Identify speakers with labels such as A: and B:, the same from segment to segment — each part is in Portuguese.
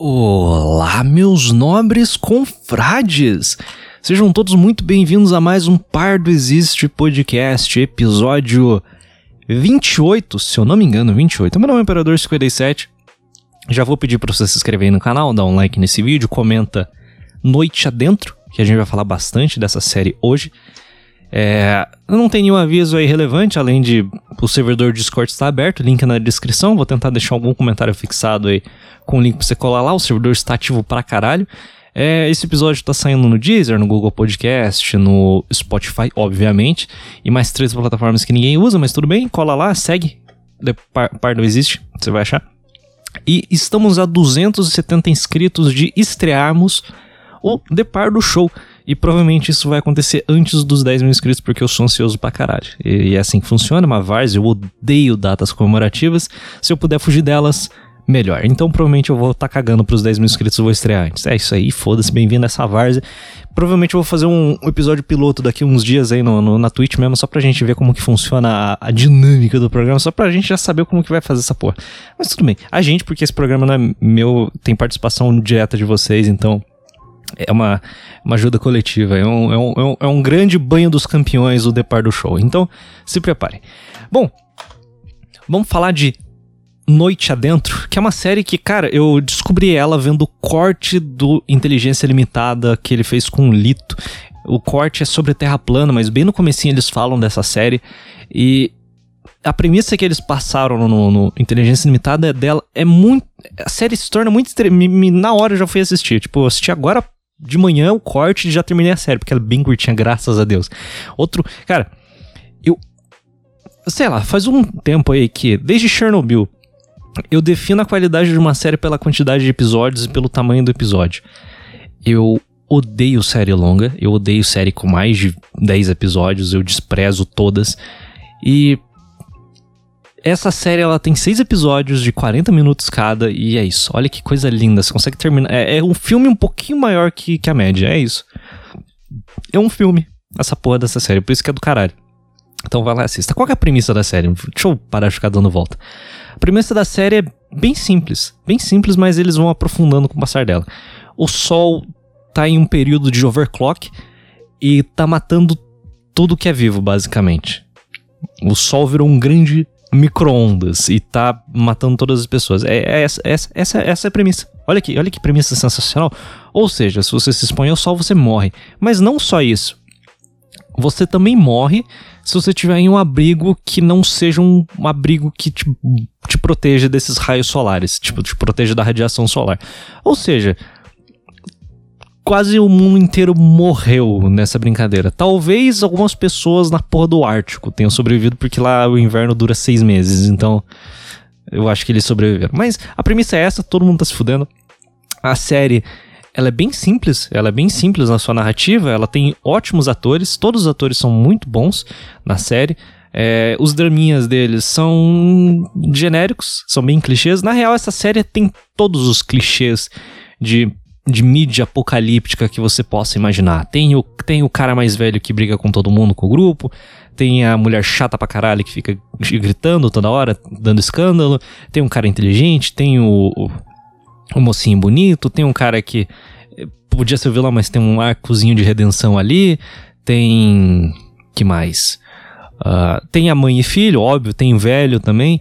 A: Olá, meus nobres confrades! Sejam todos muito bem-vindos a mais um Pardo Existe Podcast, episódio 28, se eu não me engano, 28. Meu nome é Imperador 57. Já vou pedir para você se inscrever aí no canal, dar um like nesse vídeo, comenta Noite Adentro, que a gente vai falar bastante dessa série hoje. É, não tem nenhum aviso aí relevante, além de o servidor Discord estar aberto, link na descrição. Vou tentar deixar algum comentário fixado aí com o link pra você colar lá. O servidor está ativo pra caralho. É, esse episódio tá saindo no Deezer, no Google Podcast, no Spotify, obviamente, e mais três plataformas que ninguém usa, mas tudo bem, cola lá, segue. Par, Par não existe, você vai achar. E estamos a 270 inscritos de estrearmos o The Par do Show. E provavelmente isso vai acontecer antes dos 10 mil inscritos, porque eu sou ansioso pra caralho. E, é assim que funciona, uma várzea, eu odeio datas comemorativas. Se eu puder fugir delas, melhor. Então provavelmente eu vou estar tá cagando pros 10 mil inscritos e vou estrear antes. É isso aí, foda-se, bem-vindo a essa várzea. Provavelmente eu vou fazer um episódio piloto daqui uns dias aí no, no, na Twitch mesmo, só pra gente ver como que funciona a, a, dinâmica do programa, só pra gente já saber como que vai fazer essa porra. Mas tudo bem. A gente, porque esse programa não é meu, tem participação direta de vocês, então é uma, uma ajuda coletiva, é um, é, um, é um grande banho dos campeões o Depar do Show. Então, se preparem. Bom, vamos falar de Noite Adentro, que é uma série que, cara, eu descobri ela vendo o corte do Inteligência Limitada que ele fez com o Lito. O corte é sobre Terra plana, mas bem no comecinho eles falam dessa série. E a premissa que eles passaram no, no Inteligência Limitada é dela é muito. A série se torna muito. Na hora eu já fui assistir. Tipo, eu assisti agora de manhã o corte e já terminei a série, porque ela é bem curtinha, graças a Deus. Outro, cara, eu. Sei lá, faz um tempo aí que, desde Chernobyl, eu defino a qualidade de uma série pela quantidade de episódios e pelo tamanho do episódio. Eu odeio série longa, eu odeio série com mais de 10 episódios, eu desprezo todas. E essa série ela tem seis episódios de 40 minutos cada e é isso. Olha que coisa linda. Você consegue terminar. É, é um filme um pouquinho maior que, que a média. É isso. É um filme, essa porra dessa série. Por isso que é do caralho. Então vai lá e assista. Qual é a premissa da série? Deixa eu parar de ficar dando volta. A premissa da série é bem simples. Bem simples, mas eles vão aprofundando com o passar dela. O Sol tá em um período de overclock e tá matando tudo que é vivo, basicamente. O Sol virou um grande micro-ondas e tá matando todas as pessoas. É, é essa, essa, essa, essa é a premissa. Olha aqui, olha que premissa sensacional. Ou seja, se você se expõe ao sol, você morre. Mas não só isso. Você também morre se você tiver em um abrigo que não seja um, um abrigo que te, te proteja desses raios solares, tipo, te proteja da radiação solar. Ou seja, quase o mundo inteiro morreu nessa brincadeira. Talvez algumas pessoas na porra do Ártico tenham sobrevivido, porque lá o inverno dura seis meses, então eu acho que eles sobreviveram. Mas a premissa é essa, todo mundo tá se fudendo. A série, ela é bem simples, ela é bem simples na sua narrativa, ela tem ótimos atores, todos os atores são muito bons na série. É, os draminhas deles são genéricos, são bem clichês. Na real, essa série tem todos os clichês de de mídia apocalíptica que você possa imaginar. Tem o, tem o cara mais velho que briga com todo mundo, com o grupo. Tem a mulher chata pra caralho que fica gritando toda hora, dando escândalo. Tem um cara inteligente, tem o, o, o mocinho bonito, tem um cara que eh, podia ser o vilão, mas tem um arcozinho de redenção ali. Tem. que mais? Uh, tem a mãe e filho, óbvio, tem o velho também.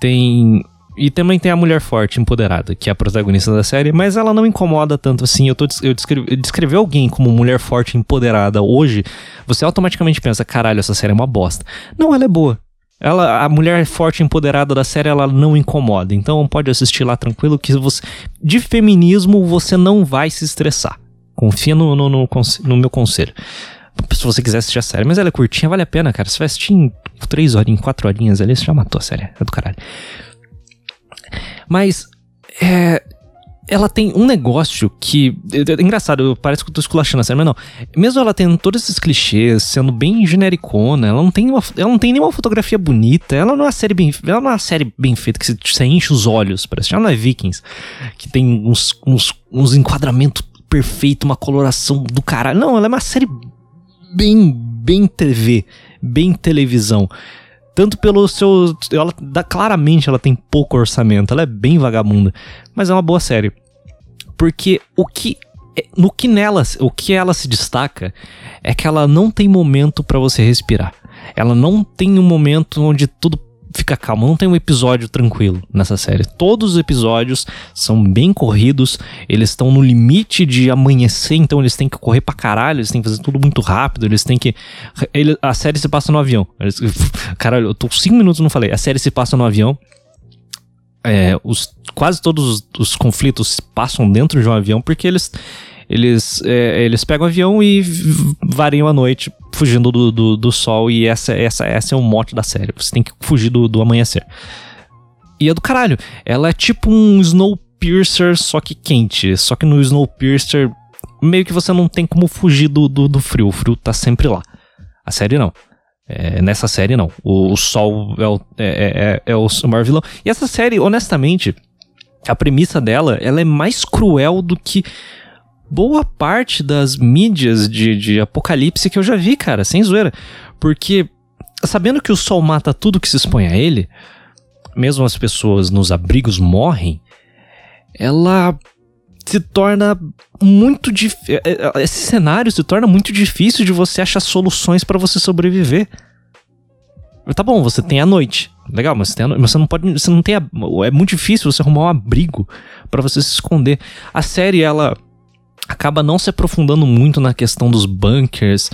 A: Tem e também tem a mulher forte, empoderada, que é a protagonista da série, mas ela não incomoda tanto assim. Eu, tô, eu descrever, descrever alguém como mulher forte, empoderada hoje, você automaticamente pensa, caralho, essa série é uma bosta. Não, ela é boa. Ela, a mulher forte empoderada da série, ela não incomoda. Então pode assistir lá tranquilo que você. De feminismo, você não vai se estressar. Confia no, no, no, no meu conselho. Se você quiser assistir a série, mas ela é curtinha, vale a pena, cara. Você vai assistir em três horinhas, quatro horinhas ali, você já matou a série. É do caralho. Mas é, ela tem um negócio que. É, é, engraçado, parece que eu tô esculachando a série, mas não. Mesmo ela tendo todos esses clichês, sendo bem genericona, ela não tem, uma, ela não tem nenhuma fotografia bonita, ela não é uma série bem. Ela não é uma série bem feita que você, enche os olhos, parece. Ela não é Vikings, que tem uns, uns, uns enquadramentos perfeitos, uma coloração do caralho. Não, ela é uma série bem, bem TV, bem televisão. Tanto pelo seu. Ela dá, claramente ela tem pouco orçamento. Ela é bem vagabunda. Mas é uma boa série. Porque o que é, no que nela, o que ela se destaca é que ela não tem momento para você respirar. Ela não tem um momento onde tudo fica calmo, não tem um episódio tranquilo nessa série. Todos os episódios são bem corridos, eles estão no limite de amanhecer, então eles têm que correr pra caralho, eles têm que fazer tudo muito rápido, eles têm que. Ele, a série se passa no avião. Eles, caralho, eu tô cinco minutos não falei. A série se passa no avião. É, os, quase todos os, os conflitos passam dentro de um avião porque eles eles, é, eles pegam o avião e variam a noite fugindo do, do, do, sol e essa, essa, essa é o mote da série. Você tem que fugir do, do amanhecer. E é do caralho. Ela é tipo um Snowpiercer, só que quente. Só que no Snowpiercer, meio que você não tem como fugir do, do, do frio. O frio tá sempre lá. A série não. É, nessa série não. O, o sol é o, é, é, é, é o maior vilão. E essa série, honestamente, a premissa dela, ela é mais cruel do que boa parte das mídias de, de apocalipse que eu já vi, cara, sem zoeira. Porque, sabendo que o sol mata tudo que se expõe a ele, mesmo as pessoas nos abrigos morrem, ela se torna muito difícil. É, é, esse cenário se torna muito difícil de você achar soluções para você sobreviver. Tá bom, você tem a noite. Legal, mas você, tem a, mas você não pode. Você não tem. A, é muito difícil você arrumar um abrigo para você se esconder. A série, ela acaba não se aprofundando muito na questão dos bunkers.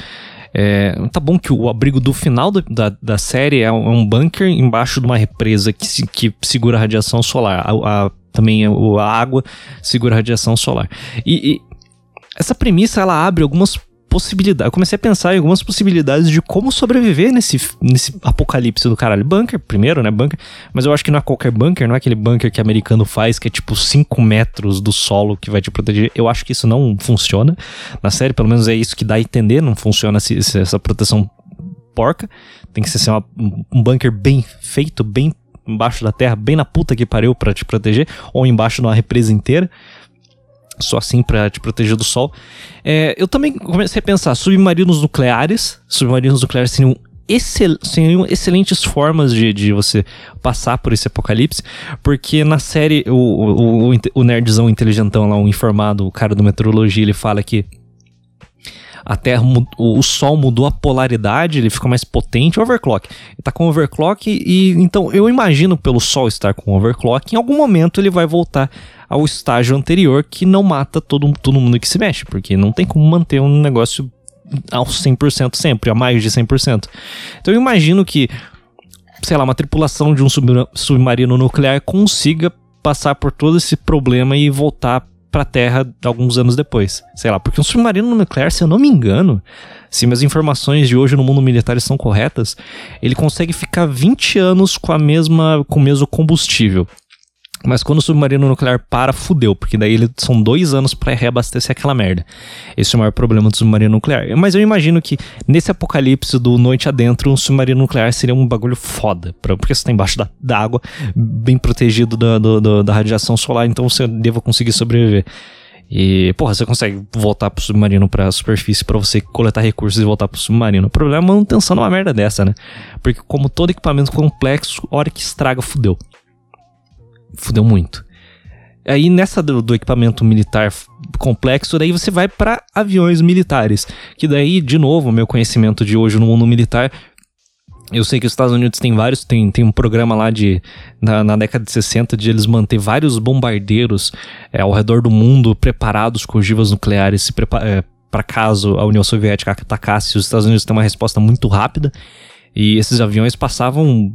A: É, tá bom que o abrigo do final do, da, da série é um, é bunker embaixo de uma represa que, que segura a radiação solar. A, a, também a, a água segura a radiação solar. E, e essa premissa ela abre algumas possibilidades. Eu comecei a pensar em algumas possibilidades de como sobreviver nesse, nesse apocalipse do caralho. Bunker, primeiro, né? Bunker. Mas eu acho que não é qualquer bunker, não é aquele bunker que americano faz, que é tipo 5 metros do solo que vai te proteger. Eu acho que isso não funciona. Na série, pelo menos é isso que dá a entender. Não funciona essa proteção porca. Tem que ser uma, um bunker bem feito, bem embaixo da terra, bem na puta que pariu para te proteger, ou embaixo de uma represa inteira só assim para te proteger do sol. É, eu também comecei a pensar submarinos nucleares. Submarinos nucleares seriam, excel, seriam excelentes formas de, de você passar por esse apocalipse, porque na série o, o, o, o nerdzão inteligentão lá, o informado, o cara do meteorologia, ele fala que a Terra, o Sol mudou a polaridade, ele ficou mais potente, overclock. Ele tá com overclock e então eu imagino pelo Sol estar com overclock, em algum momento ele vai voltar ao estágio anterior que não mata todo, todo mundo que se mexe, porque não tem como manter um negócio ao 100% sempre, a mais de 100%. Então eu imagino que, sei lá, uma tripulação de um submarino nuclear consiga passar por todo esse problema e voltar para a Terra alguns anos depois. Sei lá, porque um submarino nuclear, se eu não me engano, se minhas informações de hoje no mundo militar são corretas, ele consegue ficar 20 anos com a mesma com o mesmo combustível. Mas quando o submarino nuclear para, fudeu, porque daí ele, são dois anos para reabastecer aquela merda. Esse é o maior problema do submarino nuclear. Mas eu imagino que nesse apocalipse do noite adentro, um submarino nuclear seria um bagulho foda, pra, porque você tá embaixo da, da água, bem protegido da, da radiação solar, então você deva conseguir sobreviver. E, porra, você consegue voltar pro submarino pra superfície para você coletar recursos e voltar pro submarino. O problema é a manutenção numa merda dessa, né? Porque como todo equipamento complexo, hora que estraga, fudeu fudeu muito. Aí nessa do, do, equipamento militar complexo, daí você vai para aviões militares. Que daí, de novo, meu conhecimento de hoje no mundo militar. Eu sei que os Estados Unidos tem vários, tem, tem um programa lá de. Na, na década de 60 de eles manter vários bombardeiros é, ao redor do mundo preparados com ogivas nucleares prepara, é, para caso a União Soviética atacasse. Os Estados Unidos têm uma resposta muito rápida. E esses aviões passavam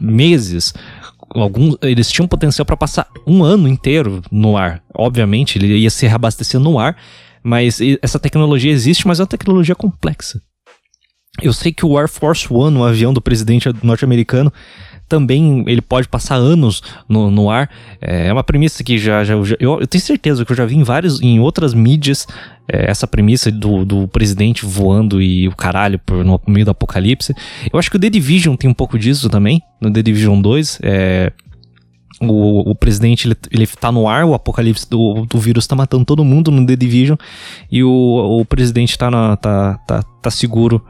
A: meses alguns, eles tinham potencial para passar um ano inteiro no ar. Obviamente, ele ia se reabastecer no ar, mas essa tecnologia existe, mas é uma tecnologia complexa. Eu sei que o Air Force One, o avião do presidente norte-americano, também ele pode passar anos no, no ar. É, é uma premissa que já, já, já eu, eu, tenho certeza que eu já vi em vários, em outras mídias, é, essa premissa do, do presidente voando e o caralho por, no meio do apocalipse. Eu acho que o The Division tem um pouco disso também, no The Division 2. É, o, o presidente ele, ele tá no ar, o apocalipse do, do vírus tá matando todo mundo no The Division e o, o presidente tá, na, tá, tá, tá seguro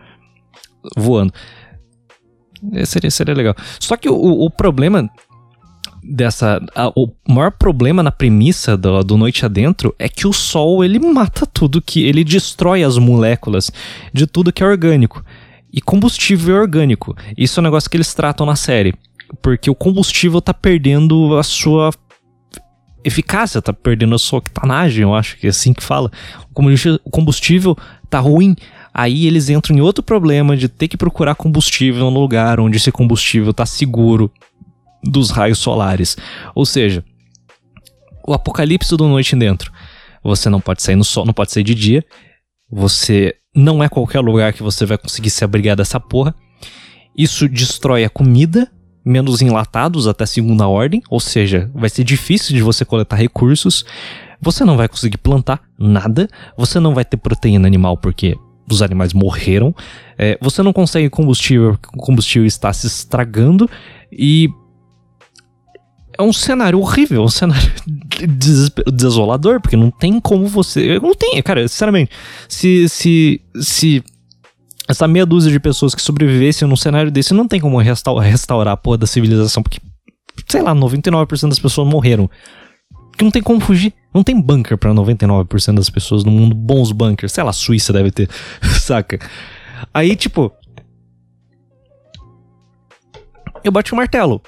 A: voando. Seria, seria legal. Só que o, o problema dessa. A, o maior problema na premissa do, do Noite Adentro é que o Sol ele mata tudo que. Ele destrói as moléculas de tudo que é orgânico. E combustível é orgânico. Isso é um negócio que eles tratam na série. Porque o combustível tá perdendo a sua eficácia, tá perdendo a sua octanagem, eu acho que é assim que fala. O combustível tá ruim. Aí eles entram em outro problema de ter que procurar combustível no lugar onde esse combustível tá seguro dos raios solares. Ou seja, o apocalipse do noite dentro. Você não pode sair no sol, não pode sair de dia. Você não é qualquer lugar que você vai conseguir se abrigar dessa porra. Isso destrói a comida, menos enlatados até segunda ordem, ou seja, vai ser difícil de você coletar recursos. Você não vai conseguir plantar nada, você não vai ter proteína animal porque os animais morreram. É, você não consegue combustível, o combustível está se estragando e é um cenário horrível, um cenário desolador, porque não tem como você. Não tem, cara, sinceramente. Se, se, se essa meia dúzia de pessoas que sobrevivessem num cenário desse, não tem como restaurar, restaurar a porra da civilização, porque, sei lá, 99% das pessoas morreram. Que não tem como fugir. Não tem bunker para 99% das pessoas no mundo, bons bunkers. Sei lá, Suíça deve ter, saca? Aí, tipo. Eu bati o martelo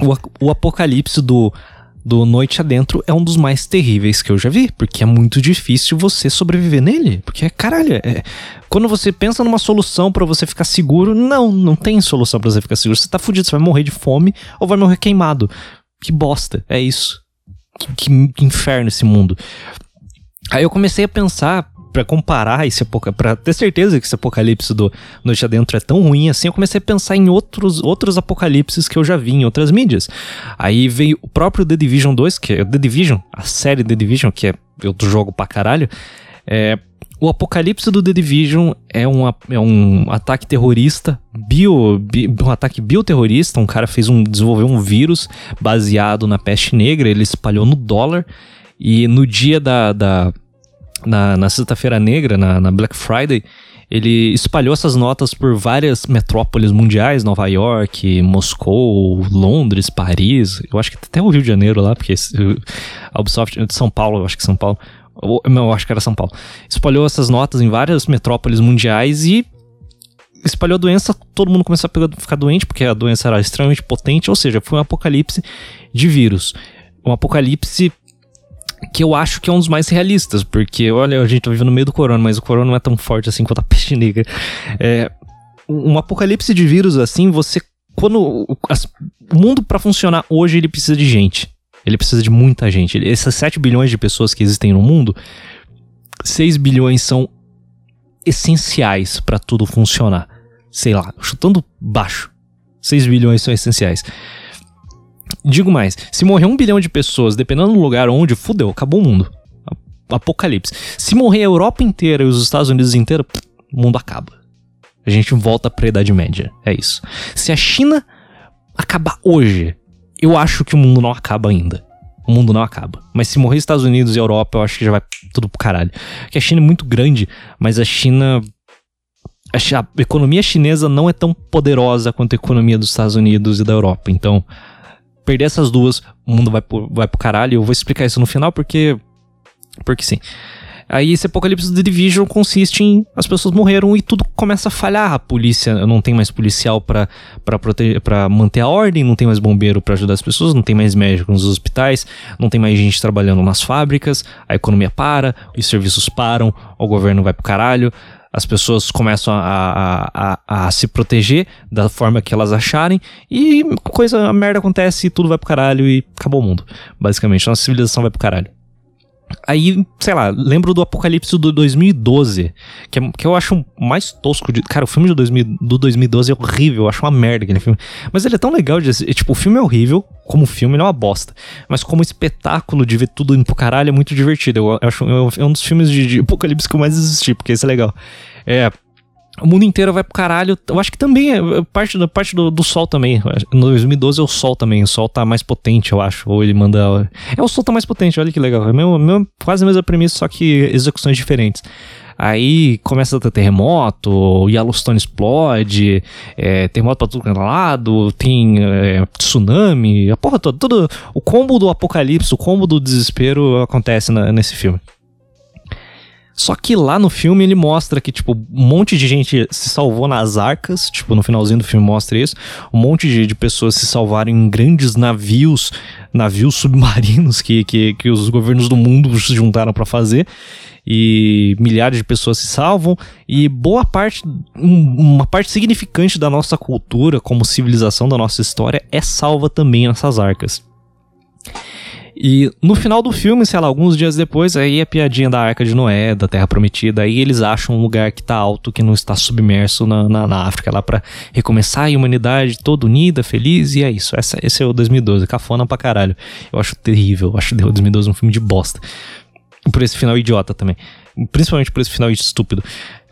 A: o, o apocalipse do, do Noite Adentro é um dos mais terríveis que eu já vi, porque é muito difícil você sobreviver nele. Porque, caralho, é, quando você pensa numa solução para você ficar seguro, não, não tem solução para você ficar seguro. Você tá fudido, você vai morrer de fome ou vai morrer queimado. Que bosta, é isso. Que, que, inferno esse mundo. Aí eu comecei a pensar, para comparar esse apocalipse, pra ter certeza que esse apocalipse do Noite Adentro é tão ruim assim, eu comecei a pensar em outros, outros apocalipses que eu já vi em outras mídias. Aí veio o próprio The Division 2, que é The Division, a série The Division, que é outro jogo pra caralho. É, o apocalipse do The Division é um, é um ataque terrorista, bio, bio, um ataque bioterrorista. Um cara fez um, desenvolveu um vírus baseado na peste negra, ele espalhou no dólar. E no dia da, da na, na Sexta-feira Negra, na, na Black Friday, ele espalhou essas notas por várias metrópoles mundiais, Nova York, Moscou, Londres, Paris, eu acho que até o Rio de Janeiro lá, porque a Ubisoft de São Paulo, eu acho que São Paulo, eu acho que era São Paulo. Espalhou essas notas em várias metrópoles mundiais e espalhou a doença, todo mundo começou a pegar, ficar doente, porque a doença era extremamente potente, ou seja, foi um apocalipse de vírus. Um apocalipse que eu acho que é um dos mais realistas, porque, olha, a gente tá vivendo no meio do corona, mas o corona não é tão forte assim quanto a peste negra. É, um apocalipse de vírus assim, você. Quando. As, o mundo para funcionar hoje, ele precisa de gente. Ele precisa de muita gente. Essas 7 bilhões de pessoas que existem no mundo, 6 bilhões são essenciais para tudo funcionar. Sei lá, chutando baixo. 6 bilhões são essenciais. Digo mais, se morrer um bilhão de pessoas, dependendo do lugar onde, fudeu, acabou o mundo. Apocalipse. Se morrer a Europa inteira e os Estados Unidos inteira, o mundo acaba. A gente volta pra Idade Média. É isso. Se a China acabar hoje, eu acho que o mundo não acaba ainda. O mundo não acaba. Mas se morrer Estados Unidos e Europa, eu acho que já vai tudo pro caralho. Porque a China é muito grande, mas a China. A economia chinesa não é tão poderosa quanto a economia dos Estados Unidos e da Europa. Então, perder essas duas, o mundo vai pro, vai pro caralho. Eu vou explicar isso no final porque. Porque sim. Aí esse apocalipse do Division consiste em as pessoas morreram e tudo começa a falhar. A polícia não tem mais policial para para manter a ordem, não tem mais bombeiro para ajudar as pessoas, não tem mais médico nos hospitais, não tem mais gente trabalhando nas fábricas, a economia para, os serviços param, o governo vai pro caralho as pessoas começam a, a, a, a, se proteger da forma que elas acharem e coisa, a merda acontece e tudo vai pro caralho e acabou o mundo. Basicamente, nossa civilização vai pro caralho. Aí, sei lá, lembro do Apocalipse do 2012, que, é, que eu acho mais tosco de. Cara, o filme do, 2000, do 2012 é horrível, eu acho uma merda aquele filme. Mas ele é tão legal de. Tipo, o filme é horrível, como filme, ele é uma bosta. Mas como espetáculo de ver tudo indo pro caralho é muito divertido. Eu, eu acho é um dos filmes de, de Apocalipse que eu mais assisti, porque esse é legal. É, o mundo inteiro vai pro caralho. Eu acho que também é, é parte, da parte do, do Sol também. No 2012 é o Sol também. O Sol tá mais potente, eu acho. Ou ele manda. É, o Sol tá mais potente, olha que legal. É mesmo, mesmo, quase a mesma premissa, só que execuções diferentes. Aí começa a ter terremoto, o Yellowstone explode, é, terremoto pra tudo que é lado, tem é, tsunami, a porra toda, tudo, o combo do apocalipse, o combo do desespero acontece na, nesse filme. Só que lá no filme ele mostra que, tipo, um monte de gente se salvou nas arcas, tipo, no finalzinho do filme mostra isso, um monte de, de pessoas se salvaram em grandes navios, navios submarinos que, que, que os governos do mundo se juntaram para fazer, e milhares de pessoas se salvam, e boa parte, uma parte significante da nossa cultura, como civilização da nossa história, é salva também nessas arcas. E no final do filme, sei lá, alguns dias depois, aí a piadinha da Arca de Noé, da Terra Prometida, aí eles acham um lugar que tá alto, que não está submerso na, na, na África, lá para recomeçar a humanidade toda unida, feliz, e é isso. Essa, esse é o 2012, cafona pra caralho. Eu acho terrível, eu acho o 2012 um filme de bosta. Por esse final idiota também. Principalmente por esse final estúpido.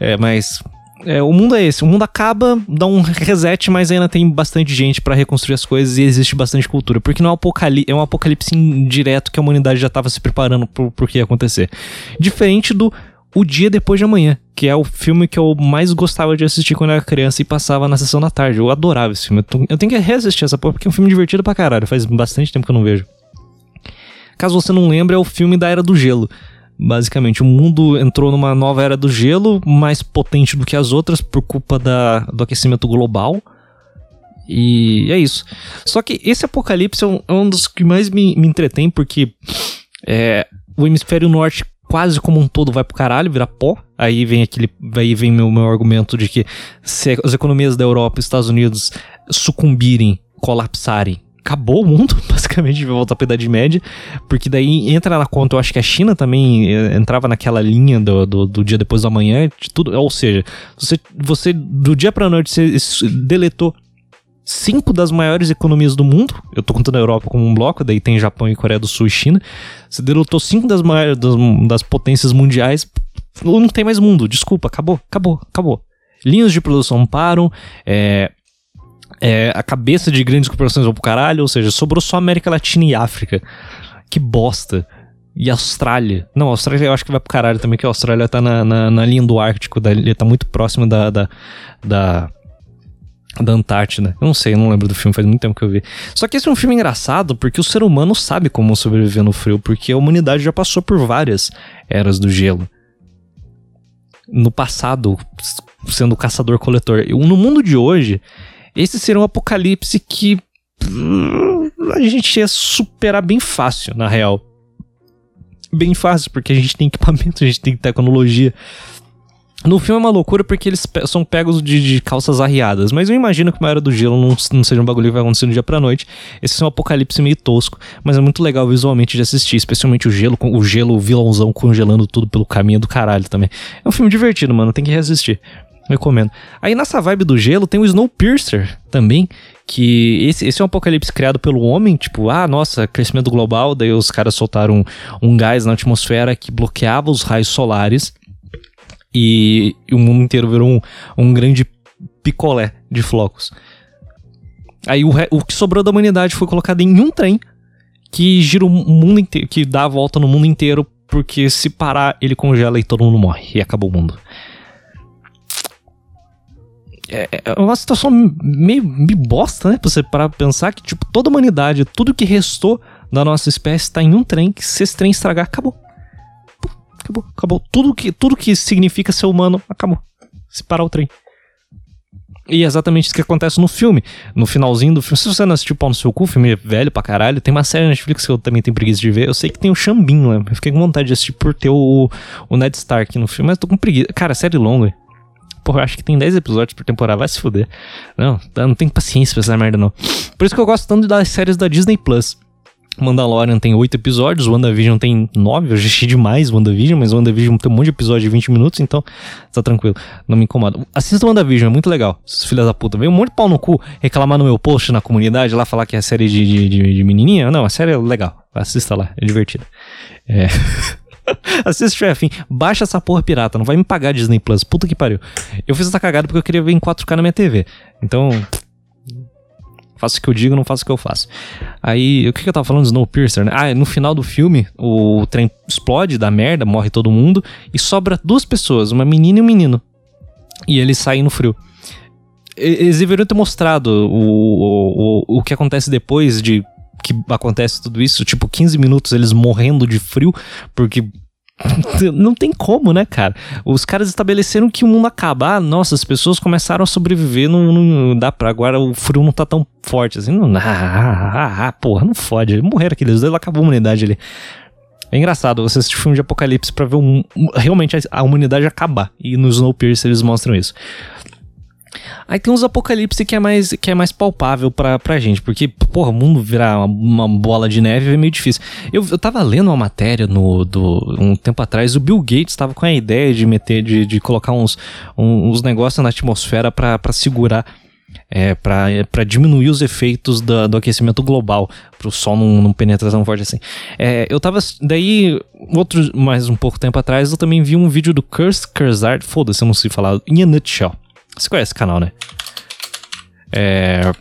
A: É, mas é, o mundo é esse. O mundo acaba, dá um reset, mas ainda tem bastante gente para reconstruir as coisas e existe bastante cultura. Porque não é um, apocalipse, é um apocalipse indireto que a humanidade já estava se preparando por, por que ia acontecer. Diferente do O Dia Depois de Amanhã, que é o filme que eu mais gostava de assistir quando era criança e passava na sessão da tarde. Eu adorava esse filme. Eu tenho que reassistir essa porra porque é um filme divertido pra caralho. Faz bastante tempo que eu não vejo. Caso você não lembre, é o filme da Era do Gelo. Basicamente, o mundo entrou numa nova era do gelo, mais potente do que as outras por culpa da, do aquecimento global. E é isso. Só que esse apocalipse é um, é um dos que mais me, me entretém, porque é, o hemisfério norte quase como um todo vai pro caralho, vira pó. Aí vem aquele. Aí vem meu, meu argumento de que se as economias da Europa e Estados Unidos sucumbirem, colapsarem, acabou o mundo, basicamente, vai voltar pra Idade Média, porque daí entra na conta, eu acho que a China também eh, entrava naquela linha do, do, do dia depois do amanhã, de tudo, ou seja, você, você do dia pra noite, você deletou cinco das maiores economias do mundo, eu tô contando a Europa como um bloco, daí tem Japão e Coreia do Sul e China, você deletou cinco das maiores, das, das potências mundiais, não tem mais mundo, desculpa, acabou, acabou, acabou. Linhas de produção param, é, é, a cabeça de grandes corporações vão pro caralho, ou seja, sobrou só América Latina e África. Que bosta. E Austrália. Não, Austrália eu acho que vai pro caralho também, que a Austrália tá na, na, na linha do Ártico, da, tá muito próximo da, da, da, da Antártida. Eu não sei, eu não lembro do filme, faz muito tempo que eu vi. Só que esse é um filme engraçado porque o ser humano sabe como sobreviver no frio, porque a humanidade já passou por várias eras do gelo. No passado, sendo caçador-coletor. No mundo de hoje, esse seria um apocalipse que hum, a gente ia superar bem fácil, na real. Bem fácil, porque a gente tem equipamento, a gente tem tecnologia. No filme é uma loucura porque eles são pegos de, de, calças arriadas, mas eu imagino que uma era do gelo não, não seja um bagulho que vai acontecer do dia pra noite. Esse é um apocalipse meio tosco, mas é muito legal visualmente de assistir, especialmente o gelo, o gelo, vilãozão congelando tudo pelo caminho do caralho também. É um filme divertido, mano, tem que reassistir. Recomendo. Aí nessa vibe do gelo tem o Snowpiercer também, que esse, esse é um apocalipse criado pelo homem, tipo, ah, nossa, crescimento global, daí os caras soltaram um, um gás na atmosfera que bloqueava os raios solares e, e o mundo inteiro virou um, um grande picolé de flocos. Aí o, o que sobrou da humanidade foi colocado em um trem que gira o mundo inteiro, que dá a volta no mundo inteiro, porque se parar ele congela e todo mundo morre e acabou o mundo. É, é uma situação meio, meio bosta, né? Pra você parar pra pensar que, tipo, toda a humanidade, tudo que restou da nossa espécie tá em um trem, que se esse trem estragar, acabou. Acabou, acabou. Tudo que, tudo que significa ser humano, acabou. Se parar o trem. E é exatamente isso que acontece no filme. No finalzinho do filme. Se você não assistiu Pau no Seu Cu, filme é velho pra caralho, tem uma série na Netflix que eu também tenho preguiça de ver. Eu sei que tem o Xambinho, né? Eu fiquei com vontade de assistir por ter o, o Ned Stark no filme, mas tô com preguiça. Cara, série longa. Eu acho que tem 10 episódios por temporada, vai se fuder. Não, não tem paciência pra essa merda, não. Por isso que eu gosto tanto das séries da Disney Plus. Mandalorian tem 8 episódios, WandaVision tem 9, eu já achei demais WandaVision, mas WandaVision tem um monte de episódio de 20 minutos, então tá tranquilo, não me incomoda. Assista WandaVision, é muito legal, esses filhos da puta. Veio um monte de pau no cu reclamar no meu post na comunidade, lá falar que é série de, de, de, de menininha. Não, a série é legal, assista lá, é divertida. É... Assiste afim. Baixa essa porra pirata. Não vai me pagar Disney Plus. Puta que pariu. Eu fiz essa cagada porque eu queria ver em 4K na minha TV. Então. Faço o que eu digo, não faço o que eu faço. Aí, o que, que eu tava falando? Snowpiercer, né? Ah, no final do filme, o trem explode, dá merda, morre todo mundo, e sobra duas pessoas, uma menina e um menino. E eles saem no frio. Eles deveriam ter mostrado o, o, o que acontece depois de que acontece tudo isso, tipo 15 minutos eles morrendo de frio, porque não tem como, né, cara? Os caras estabeleceram que o mundo acabar, nossa, as pessoas começaram a sobreviver, não, não dá pra. Agora o frio não tá tão forte assim. Não, ah, ah, ah, ah porra, não fode. Morreram aqueles dois, acabou a humanidade ali. É engraçado você assistir filme de apocalipse pra ver um, realmente a, a humanidade acabar. E no Snowpiercer eles mostram isso. Aí tem uns apocalipse que é mais, que é mais palpável pra, pra gente, porque, porra, o mundo virar uma, uma bola de neve é meio difícil. Eu, eu tava lendo uma matéria no, do, um tempo atrás, o Bill Gates tava com a ideia de meter, de, de colocar uns, uns negócios na atmosfera para segurar é, para diminuir os efeitos do aquecimento global, para o sol não, não penetrar tão forte assim. É, eu tava. Daí, outro, mais um pouco tempo atrás, eu também vi um vídeo do Curse Cursard, foda-se, eu não sei falar, in a nutshell. Você conhece esse canal, né? É.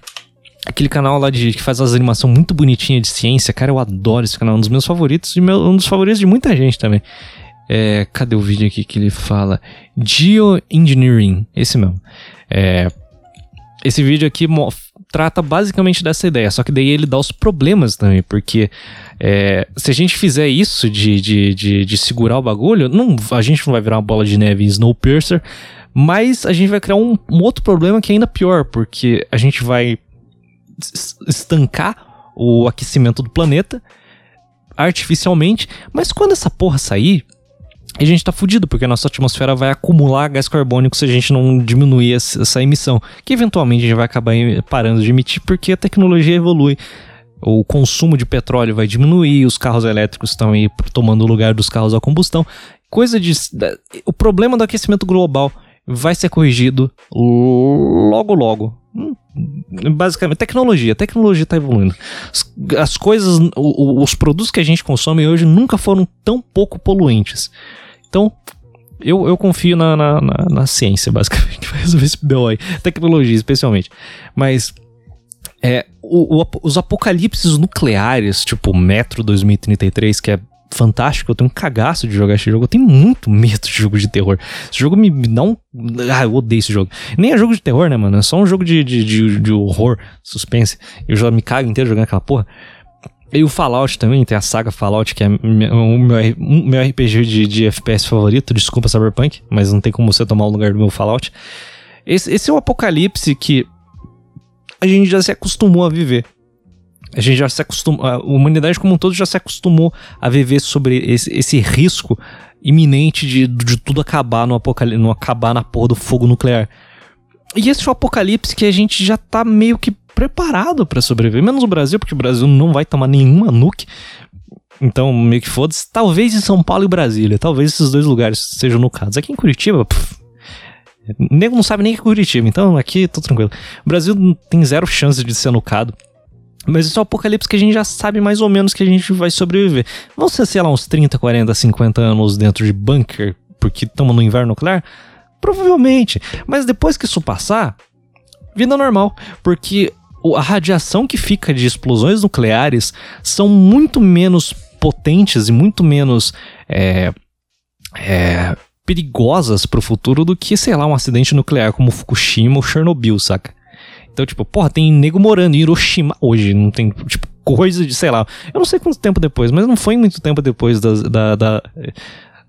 A: Aquele canal lá de que faz as animação muito bonitinha de ciência, cara, eu adoro esse canal, um dos meus favoritos e meu, um dos favoritos de muita gente também. É, cadê o vídeo aqui que ele fala? Geoengineering, esse mesmo. É, esse vídeo aqui trata basicamente dessa ideia, só que daí ele dá os problemas também, porque é, se a gente fizer isso de, de, de, de, segurar o bagulho, não, a gente não vai virar uma bola de neve em Snowpiercer, mas a gente vai criar um, um outro problema que é ainda pior, porque a gente vai estancar o aquecimento do planeta artificialmente, mas quando essa porra sair, a gente tá fudido, porque a nossa atmosfera vai acumular gás carbônico se a gente não diminuir essa emissão, que eventualmente a gente vai acabar parando de emitir porque a tecnologia evolui. O consumo de petróleo vai diminuir, os carros elétricos estão aí tomando o lugar dos carros a combustão. Coisa de. O problema do aquecimento global vai ser corrigido logo, logo. Hum, basicamente, tecnologia. Tecnologia está evoluindo. As coisas, os produtos que a gente consome hoje nunca foram tão pouco poluentes. Então, eu, eu confio na, na, na, na ciência, basicamente, vai resolver esse BO aí. Tecnologia, especialmente. Mas. É, o, o, os apocalipses nucleares, tipo Metro 2033, que é fantástico, eu tenho um cagaço de jogar esse jogo. Eu tenho muito medo de jogo de terror. Esse jogo me, me dá um. Ah, eu odeio esse jogo. Nem é jogo de terror, né, mano? É só um jogo de, de, de, de horror, suspense. Eu já me cago inteiro jogando aquela porra. E o Fallout também, tem a saga Fallout, que é o meu, meu RPG de, de FPS favorito. Desculpa, Cyberpunk, mas não tem como você tomar o lugar do meu Fallout. Esse, esse é o apocalipse que a gente já se acostumou a viver. A gente já se acostumou, a humanidade como um todo já se acostumou a viver sobre esse, esse risco iminente de, de tudo acabar no apocalipse, no acabar na porra do fogo nuclear. E esse é o apocalipse que a gente já tá meio que preparado para sobreviver, menos o Brasil, porque o Brasil não vai tomar nenhuma nuke. Então, meio que foda-se. Talvez em São Paulo e Brasília, talvez esses dois lugares sejam nucados. Aqui em Curitiba, pff, nego não sabe nem que é Curitiba, então aqui tô tranquilo. O Brasil tem zero chance de ser nucado. Mas isso é um apocalipse que a gente já sabe mais ou menos que a gente vai sobreviver. Vão ser, sei lá, uns 30, 40, 50 anos dentro de bunker, porque estamos no inverno nuclear? Provavelmente. Mas depois que isso passar, vida normal. Porque a radiação que fica de explosões nucleares são muito menos potentes e muito menos é, é, perigosas para o futuro do que, sei lá, um acidente nuclear como Fukushima ou Chernobyl, saca? Então, tipo, porra, tem nego morando em Hiroshima hoje, não tem, tipo, coisa de, sei lá, eu não sei quanto tempo depois, mas não foi muito tempo depois das, da, da,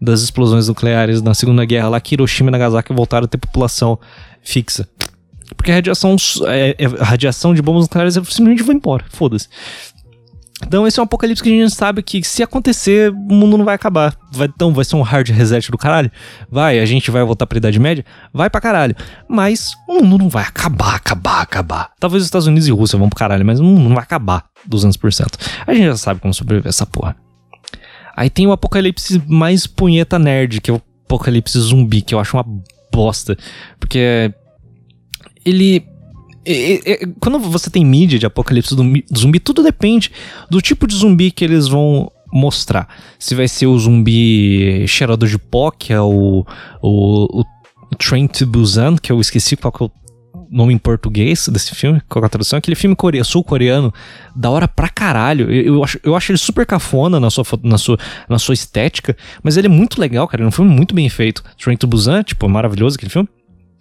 A: das explosões nucleares na Segunda Guerra lá que Hiroshima e Nagasaki voltaram a ter população fixa. Porque a radiação, é, é, a radiação de bombas nucleares simplesmente vai embora. Foda-se. Então esse é um apocalipse que a gente sabe que se acontecer, o mundo não vai acabar. Vai, então vai ser um hard reset do caralho. Vai, a gente vai voltar pra Idade Média? Vai pra caralho. Mas o mundo não vai acabar, acabar, acabar. Talvez os Estados Unidos e Rússia vão pro caralho, mas o mundo não vai acabar 200%. A gente já sabe como sobreviver essa porra. Aí tem o apocalipse mais punheta nerd, que é o apocalipse zumbi, que eu acho uma bosta. Porque ele. É, é, quando você tem mídia de apocalipse do zumbi, tudo depende do tipo de zumbi que eles vão mostrar. Se vai ser o zumbi cheirador de pó, que é o, o, o Train to Busan, que eu esqueci qual que é o nome em português desse filme, qual é a tradução? Aquele filme sul-coreano, da hora pra caralho. Eu, eu, acho, eu acho ele super cafona na sua, na, sua, na sua estética, mas ele é muito legal, cara. É um filme muito bem feito. Train to Busan, tipo, maravilhoso aquele filme.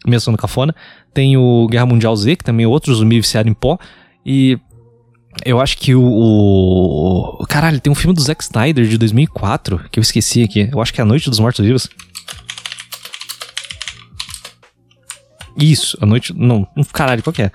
A: Mesmo sendo cafona. Tem o Guerra Mundial Z, que também é outro zumbi viciado em pó. E eu acho que o, o, Caralho, tem um filme do Zack Snyder de 2004 que eu esqueci aqui. Eu acho que é A Noite dos Mortos Vivos. Isso, A Noite. Não, caralho, qual que é?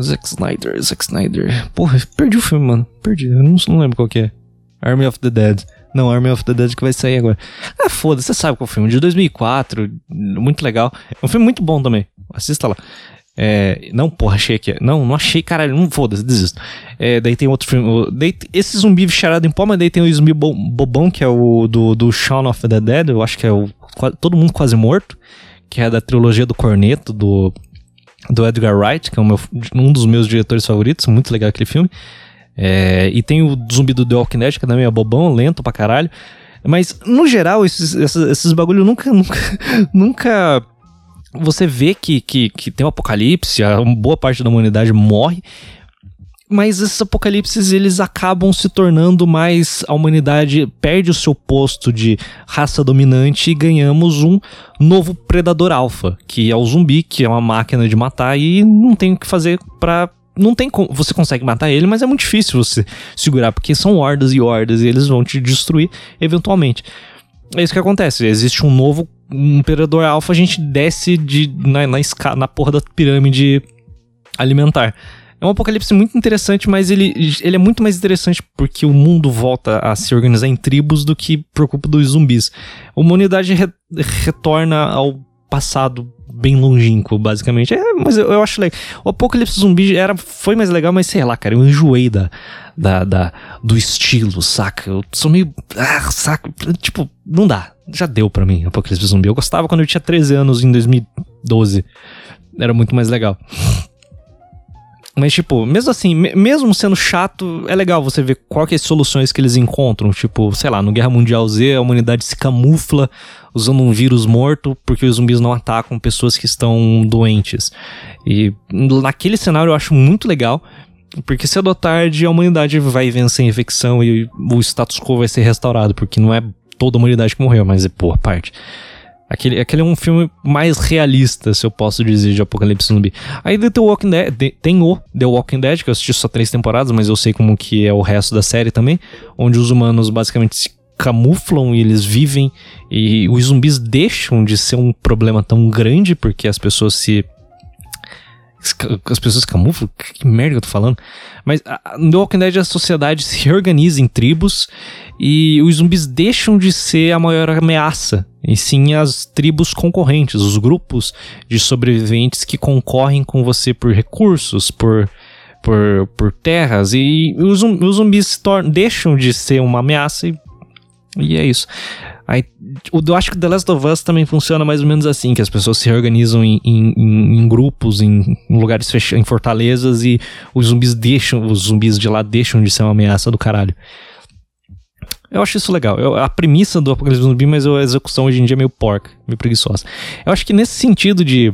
A: Zack Snyder, Zack Snyder. Porra, perdi o filme, mano. Perdi, eu não, não lembro qual que é. Army of the Dead. Não, Army of the Dead que vai sair agora. Ah, foda-se, você sabe qual é filme. De 2004, muito legal. É um filme muito bom também. Assista lá. É, não, porra, achei aqui. Não, não achei, caralho. Não foda-se, desisto. É, daí tem outro filme. Daí, esse zumbi charado em pó, mas daí tem o zumbi bobão, que é o do, do Shaun of the Dead. Eu acho que é o Todo Mundo Quase Morto, que é da trilogia do Corneto, do, do Edgar Wright, que é meu, um dos meus diretores favoritos. Muito legal aquele filme. É, e tem o zumbi do The Walking Dead, que também é bobão, lento pra caralho. Mas, no geral, esses, esses, esses bagulho nunca, nunca, nunca você vê que, que, que tem um apocalipse, a boa parte da humanidade morre, mas esses apocalipses eles acabam se tornando mais a humanidade perde o seu posto de raça dominante e ganhamos um novo predador alfa, que é o zumbi, que é uma máquina de matar e não tem o que fazer para não tem como, você consegue matar ele, mas é muito difícil você segurar porque são hordas e hordas e eles vão te destruir eventualmente. É isso que acontece, existe um novo imperador alfa, a gente desce de na, na, na porra da pirâmide alimentar. É um apocalipse muito interessante, mas ele, ele é muito mais interessante porque o mundo volta a se organizar em tribos do que por culpa dos zumbis. A humanidade re, retorna ao passado bem longínquo, basicamente. É, mas eu, eu, acho legal. O Apocalipse Zumbi era, foi mais legal, mas sei lá, cara, eu enjoei da, da, da, do estilo, saca? Eu sou meio. Ah, saca? Tipo, não dá. Já deu para mim Apocalipse Zumbi. Eu gostava quando eu tinha 13 anos, em 2012. Era muito mais legal. Mas, tipo, mesmo assim, mesmo sendo chato, é legal você ver quais que é as soluções que eles encontram. Tipo, sei lá, no Guerra Mundial Z, a humanidade se camufla usando um vírus morto porque os zumbis não atacam pessoas que estão doentes. E naquele cenário eu acho muito legal. Porque cedo ou tarde a humanidade vai vencer a infecção e o status quo vai ser restaurado, porque não é toda a humanidade que morreu, mas é boa parte. Aquele, aquele é um filme mais realista, se eu posso dizer, de Apocalipse Zumbi. Aí The Walking Dead, tem o The Walking Dead, que eu assisti só três temporadas, mas eu sei como que é o resto da série também, onde os humanos basicamente se camuflam e eles vivem e os zumbis deixam de ser um problema tão grande porque as pessoas se as pessoas camuflam? Que merda eu tô falando? Mas no Walking Dead a sociedade se reorganiza em tribos e os zumbis deixam de ser a maior ameaça, e sim as tribos concorrentes, os grupos de sobreviventes que concorrem com você por recursos, por, por, por terras, e os, os zumbis deixam de ser uma ameaça e, e é isso. Aí, eu acho que The Last of Us também funciona mais ou menos assim, que as pessoas se reorganizam em, em, em grupos, em, em lugares fechados, em fortalezas, e os zumbis deixam, os zumbis de lá deixam de ser uma ameaça do caralho. Eu acho isso legal. Eu, a premissa do Apocalipse Zumbi, mas a execução hoje em dia é meio porca, meio preguiçosa. Eu acho que nesse sentido de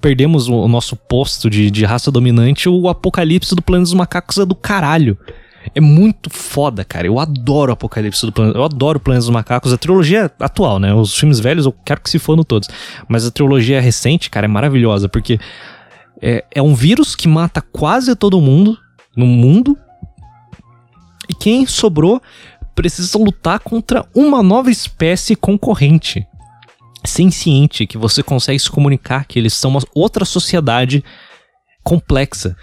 A: perdemos o nosso posto de, de raça dominante, o Apocalipse do Planeta dos Macacos é do caralho. É muito foda, cara. Eu adoro Apocalipse do Planeta. Eu adoro Planeta dos Macacos. A trilogia atual, né? Os filmes velhos eu quero que se fodam todos. Mas a trilogia recente, cara, é maravilhosa. Porque é, é um vírus que mata quase todo mundo no mundo. E quem sobrou precisa lutar contra uma nova espécie concorrente. Senciente, que você consegue se comunicar, que eles são uma outra sociedade complexa.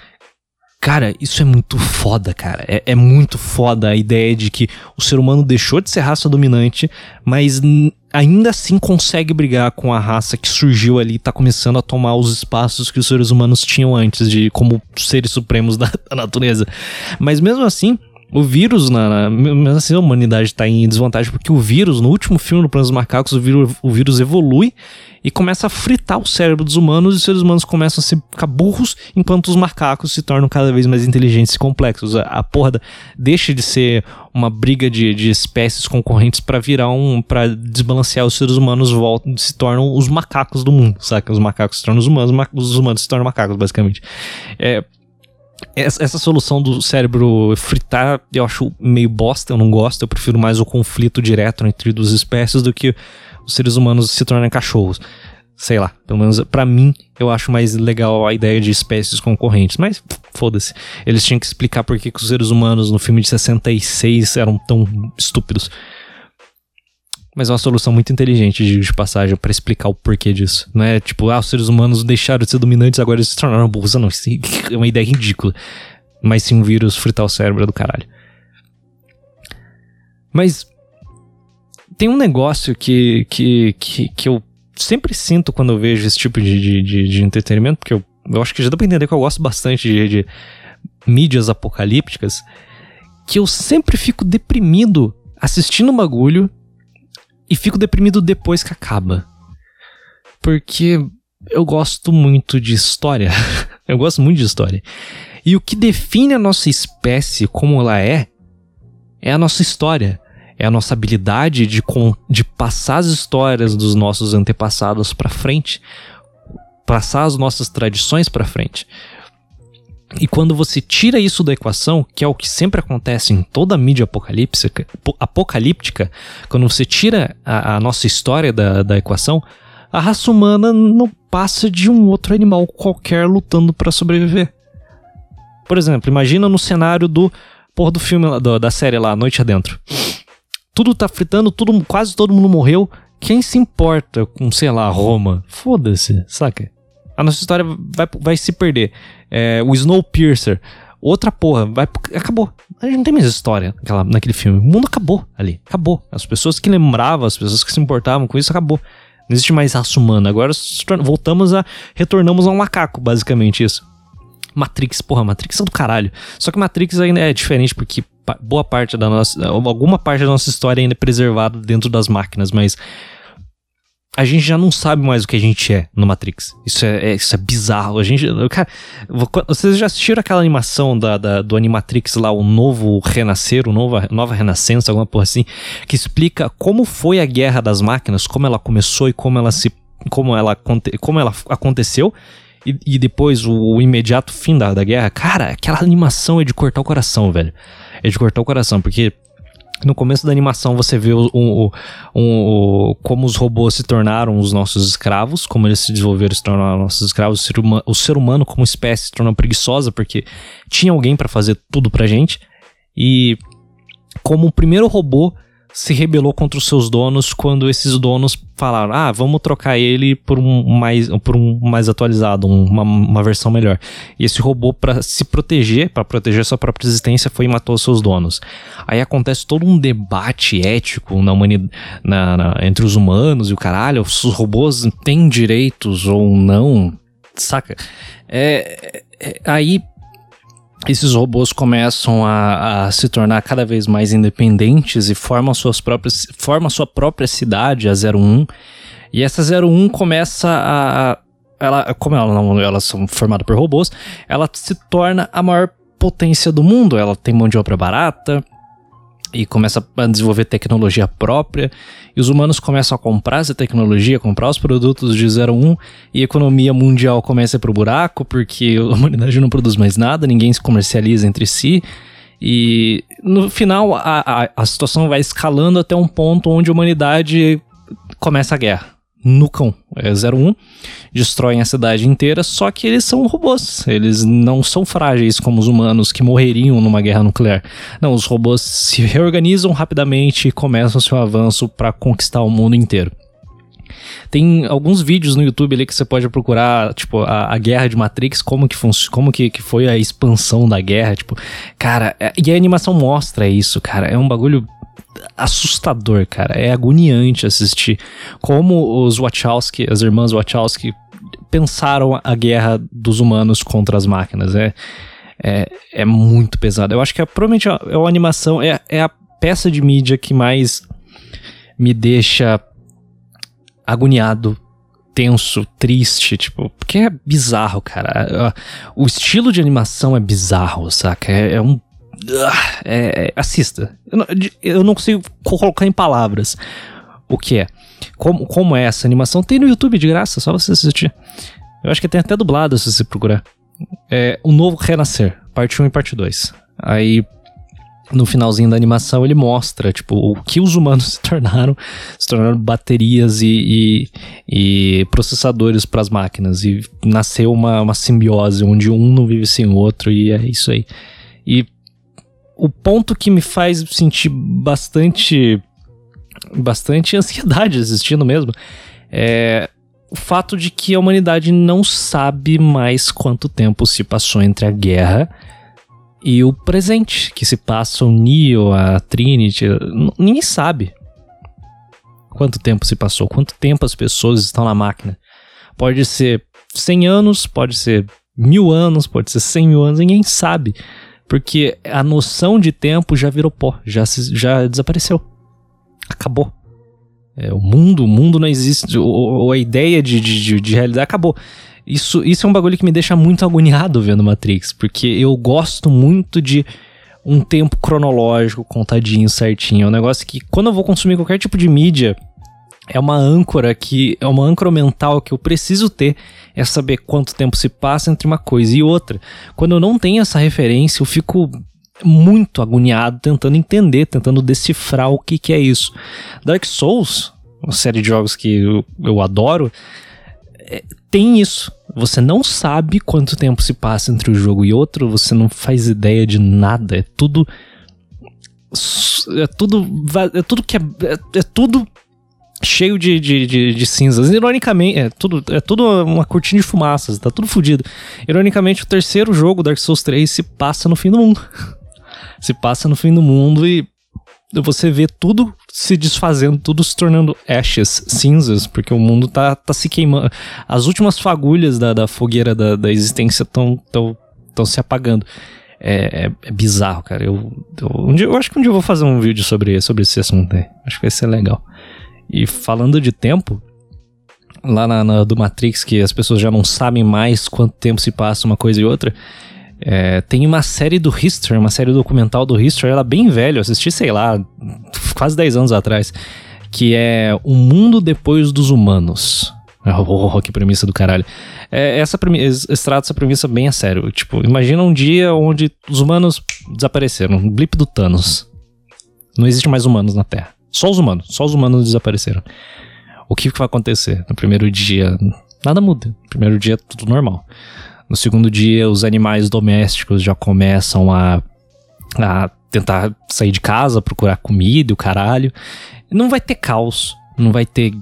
A: Cara, isso é muito foda, cara. É, é, muito foda a ideia de que o ser humano deixou de ser raça dominante, mas ainda assim consegue brigar com a raça que surgiu ali e tá começando a tomar os espaços que os seres humanos tinham antes de como seres supremos da, da natureza. Mas mesmo assim, O vírus, na, na, assim, a humanidade está em desvantagem porque o vírus, no último filme do Plano dos Macacos, o vírus, o vírus evolui e começa a fritar o cérebro dos humanos e os seres humanos começam a ficar burros enquanto os macacos se tornam cada vez mais inteligentes e complexos. A, a porra deixa de ser uma briga de, de espécies concorrentes para virar um. para desbalancear os seres humanos voltam, se tornam os macacos do mundo, saca? Os macacos se tornam os humanos, os humanos se tornam macacos, basicamente. É, essa, essa, solução do cérebro fritar eu acho meio bosta, eu não gosto. Eu prefiro mais o conflito direto entre duas espécies do que os seres humanos se tornarem cachorros. Sei lá, pelo menos para mim eu acho mais legal a ideia de espécies concorrentes. Mas foda-se. Eles tinham que explicar por que, que os seres humanos no filme de 66 eram tão estúpidos. Mas é uma solução muito inteligente de, passagem para explicar o porquê disso. Não é tipo, ah, os seres humanos deixaram de ser dominantes, agora eles se tornaram burros. Não, isso é uma ideia ridícula. Mas sim um vírus fritar o cérebro do caralho. Mas tem um negócio que, que, que, que, eu sempre sinto quando eu vejo esse tipo de, de, de, de entretenimento, porque eu, eu acho que já dá pra entender que eu gosto bastante de, de mídias apocalípticas, que eu sempre fico deprimido assistindo um bagulho e fico deprimido depois que acaba. Porque eu gosto muito de história. eu gosto muito de história. E o que define a nossa espécie como ela é, é a nossa história. É a nossa habilidade de, de passar as histórias dos nossos antepassados para frente, passar as nossas tradições para frente. E quando você tira isso da equação, que é o que sempre acontece em toda a mídia apocalíptica, apocalíptica quando você tira a, a nossa história da, da equação, a raça humana não passa de um outro animal qualquer lutando para sobreviver. Por exemplo, imagina no cenário do porra do filme do, da série lá, Noite Adentro. Tudo tá fritando, tudo, quase todo mundo morreu. Quem se importa com, sei lá, Roma? Foda-se, saca? A nossa história vai, vai se perder é, o Snowpiercer. Outra porra, vai, acabou. A gente não tem mais história naquela, naquele filme. O mundo acabou ali. Acabou. As pessoas que lembravam, as pessoas que se importavam com isso, acabou. Não existe mais raça humana. Agora voltamos a. Retornamos a um macaco, basicamente isso. Matrix, porra, Matrix é do caralho. Só que Matrix ainda é diferente porque boa parte da nossa. Alguma parte da nossa história ainda é preservada dentro das máquinas, mas a gente já não sabe mais o que a gente é no Matrix. Isso é, é isso é bizarro. A gente, cara, vocês já assistiram aquela animação da, da, do Animatrix lá, o novo renascer, o nova, nova renascença, alguma porra assim, que explica como foi a guerra das máquinas, como ela começou e como ela se, como ela, como ela aconteceu e, e depois o, o, imediato fim da, da guerra. Cara, aquela animação é de cortar o coração, velho. É de cortar o coração, porque no começo da animação você vê o, o, o, como os robôs se tornaram os nossos escravos, como eles se desenvolveram se tornaram nossos escravos. O ser, humano, o ser humano como espécie se tornou preguiçosa porque tinha alguém para fazer tudo pra gente. E como o primeiro robô se rebelou contra os seus donos quando esses donos falaram: ah, vamos trocar ele por um mais, por um mais atualizado, uma, uma versão melhor. E esse robô, para se proteger, para proteger sua própria existência, foi e matou seus donos. Aí acontece todo um debate ético na humanidade, na, na, entre os humanos e o caralho: se os robôs têm direitos ou não, saca? É, é, aí esses robôs começam a, a, se tornar cada vez mais independentes e formam suas próprias formam sua própria cidade a 01 e essa 01 começa a ela como ela não, elas são formadas por robôs ela se torna a maior potência do mundo. Ela tem mão de obra barata e começa a desenvolver tecnologia própria, e os humanos começam a comprar essa tecnologia, comprar os produtos de 01, e a economia mundial começa a ir pro buraco, porque a humanidade não produz mais nada, ninguém se comercializa entre si, e no final a, a, a situação vai escalando até um ponto onde a humanidade começa a guerra nucam é 01, destroem a cidade inteira, só que eles são robôs. Eles não são frágeis como os humanos que morreriam numa guerra nuclear. Não, os robôs se reorganizam rapidamente e começam seu avanço para conquistar o mundo inteiro. Tem alguns vídeos no YouTube ali que você pode procurar, tipo, a, a guerra de Matrix, como que, como que, que foi a expansão da guerra, tipo, cara, é, e a animação mostra isso, cara, é um bagulho assustador, cara. É agoniante assistir como os Wachowski, as irmãs Wachowski, pensaram a guerra dos humanos contra as máquinas. É, é, é muito pesado. Eu acho que é, provavelmente é, é a animação, é, é a peça de mídia que mais me deixa agoniado, tenso, triste, tipo, porque é bizarro, cara. O estilo de animação é bizarro, saca? É, é um. É, é, assista. Eu não, eu não consigo colocar em palavras o que é. Como, como é essa animação? Tem no YouTube de graça, só você assistir. Eu acho que tem até dublado se você procurar. É O Novo Renascer, parte 1 e parte 2. Aí no finalzinho da animação ele mostra, tipo, o que os humanos se tornaram, se tornaram baterias e, e, e processadores para as máquinas. E nasceu uma, uma simbiose onde um não vive sem o outro e é isso aí. E o ponto que me faz sentir bastante bastante ansiedade assistindo mesmo é o fato de que a humanidade não sabe mais quanto tempo se passou entre a guerra e o presente que se passa o Neo, a Trinity, ninguém sabe quanto tempo se passou, quanto tempo as pessoas estão na máquina. Pode ser 100 anos, pode ser mil anos, pode ser 100 mil anos, ninguém sabe. Porque a noção de tempo já virou pó, já, se, já desapareceu. Acabou. É, o mundo, o mundo não existe, ou, a ideia de, de, de realidade acabou. Isso, isso é um bagulho que me deixa muito agoniado vendo Matrix, porque eu gosto muito de um tempo cronológico, contadinho, certinho. É um negócio que, quando eu vou consumir qualquer tipo de mídia, é uma âncora que é uma âncora mental que eu preciso ter é saber quanto tempo se passa entre uma coisa e outra. Quando eu não tenho essa referência, eu fico muito agoniado tentando entender, tentando decifrar o que, que é isso. Dark Souls, uma série de jogos que eu, eu adoro, é, tem isso. Você não sabe quanto tempo se passa entre um jogo e outro, você não faz ideia de nada. É tudo. É tudo. É tudo que é. É, é tudo cheio de, de, de, de, cinzas. Ironicamente, é tudo, é tudo uma cortina de fumaças, tá tudo fodido. Ironicamente, o terceiro jogo, Dark Souls 3, se passa no fim do mundo. se passa no fim do mundo e você vê tudo se desfazendo, tudo se tornando ashes, cinzas, porque o mundo tá, tá se queimando. As últimas fagulhas da, da fogueira da, da existência estão tão, tão se apagando. É, é, é, bizarro, cara. Eu, eu, um dia, eu acho que um dia eu vou fazer um vídeo sobre, sobre esse assunto aí. Acho que vai ser legal. E falando de tempo, lá na, na, do Matrix, que as pessoas já não sabem mais quanto tempo se passa uma coisa e outra. É, tem uma série do History, uma série documental do History, ela é bem velha, eu assisti, sei lá, quase 10 anos atrás, que é O Mundo Depois dos Humanos. Oh, que premissa do caralho. É, essa premissa, essa premissa bem a sério. Tipo, imagina um dia onde os humanos desapareceram, um blip do Thanos. Não existe mais humanos na Terra. Só os humanos, só os humanos desapareceram. O que vai acontecer? No primeiro dia, nada muda. No primeiro dia, tudo normal. No segundo dia, os animais domésticos já começam a, a tentar sair de casa, procurar comida o caralho. Não vai ter caos, não vai ter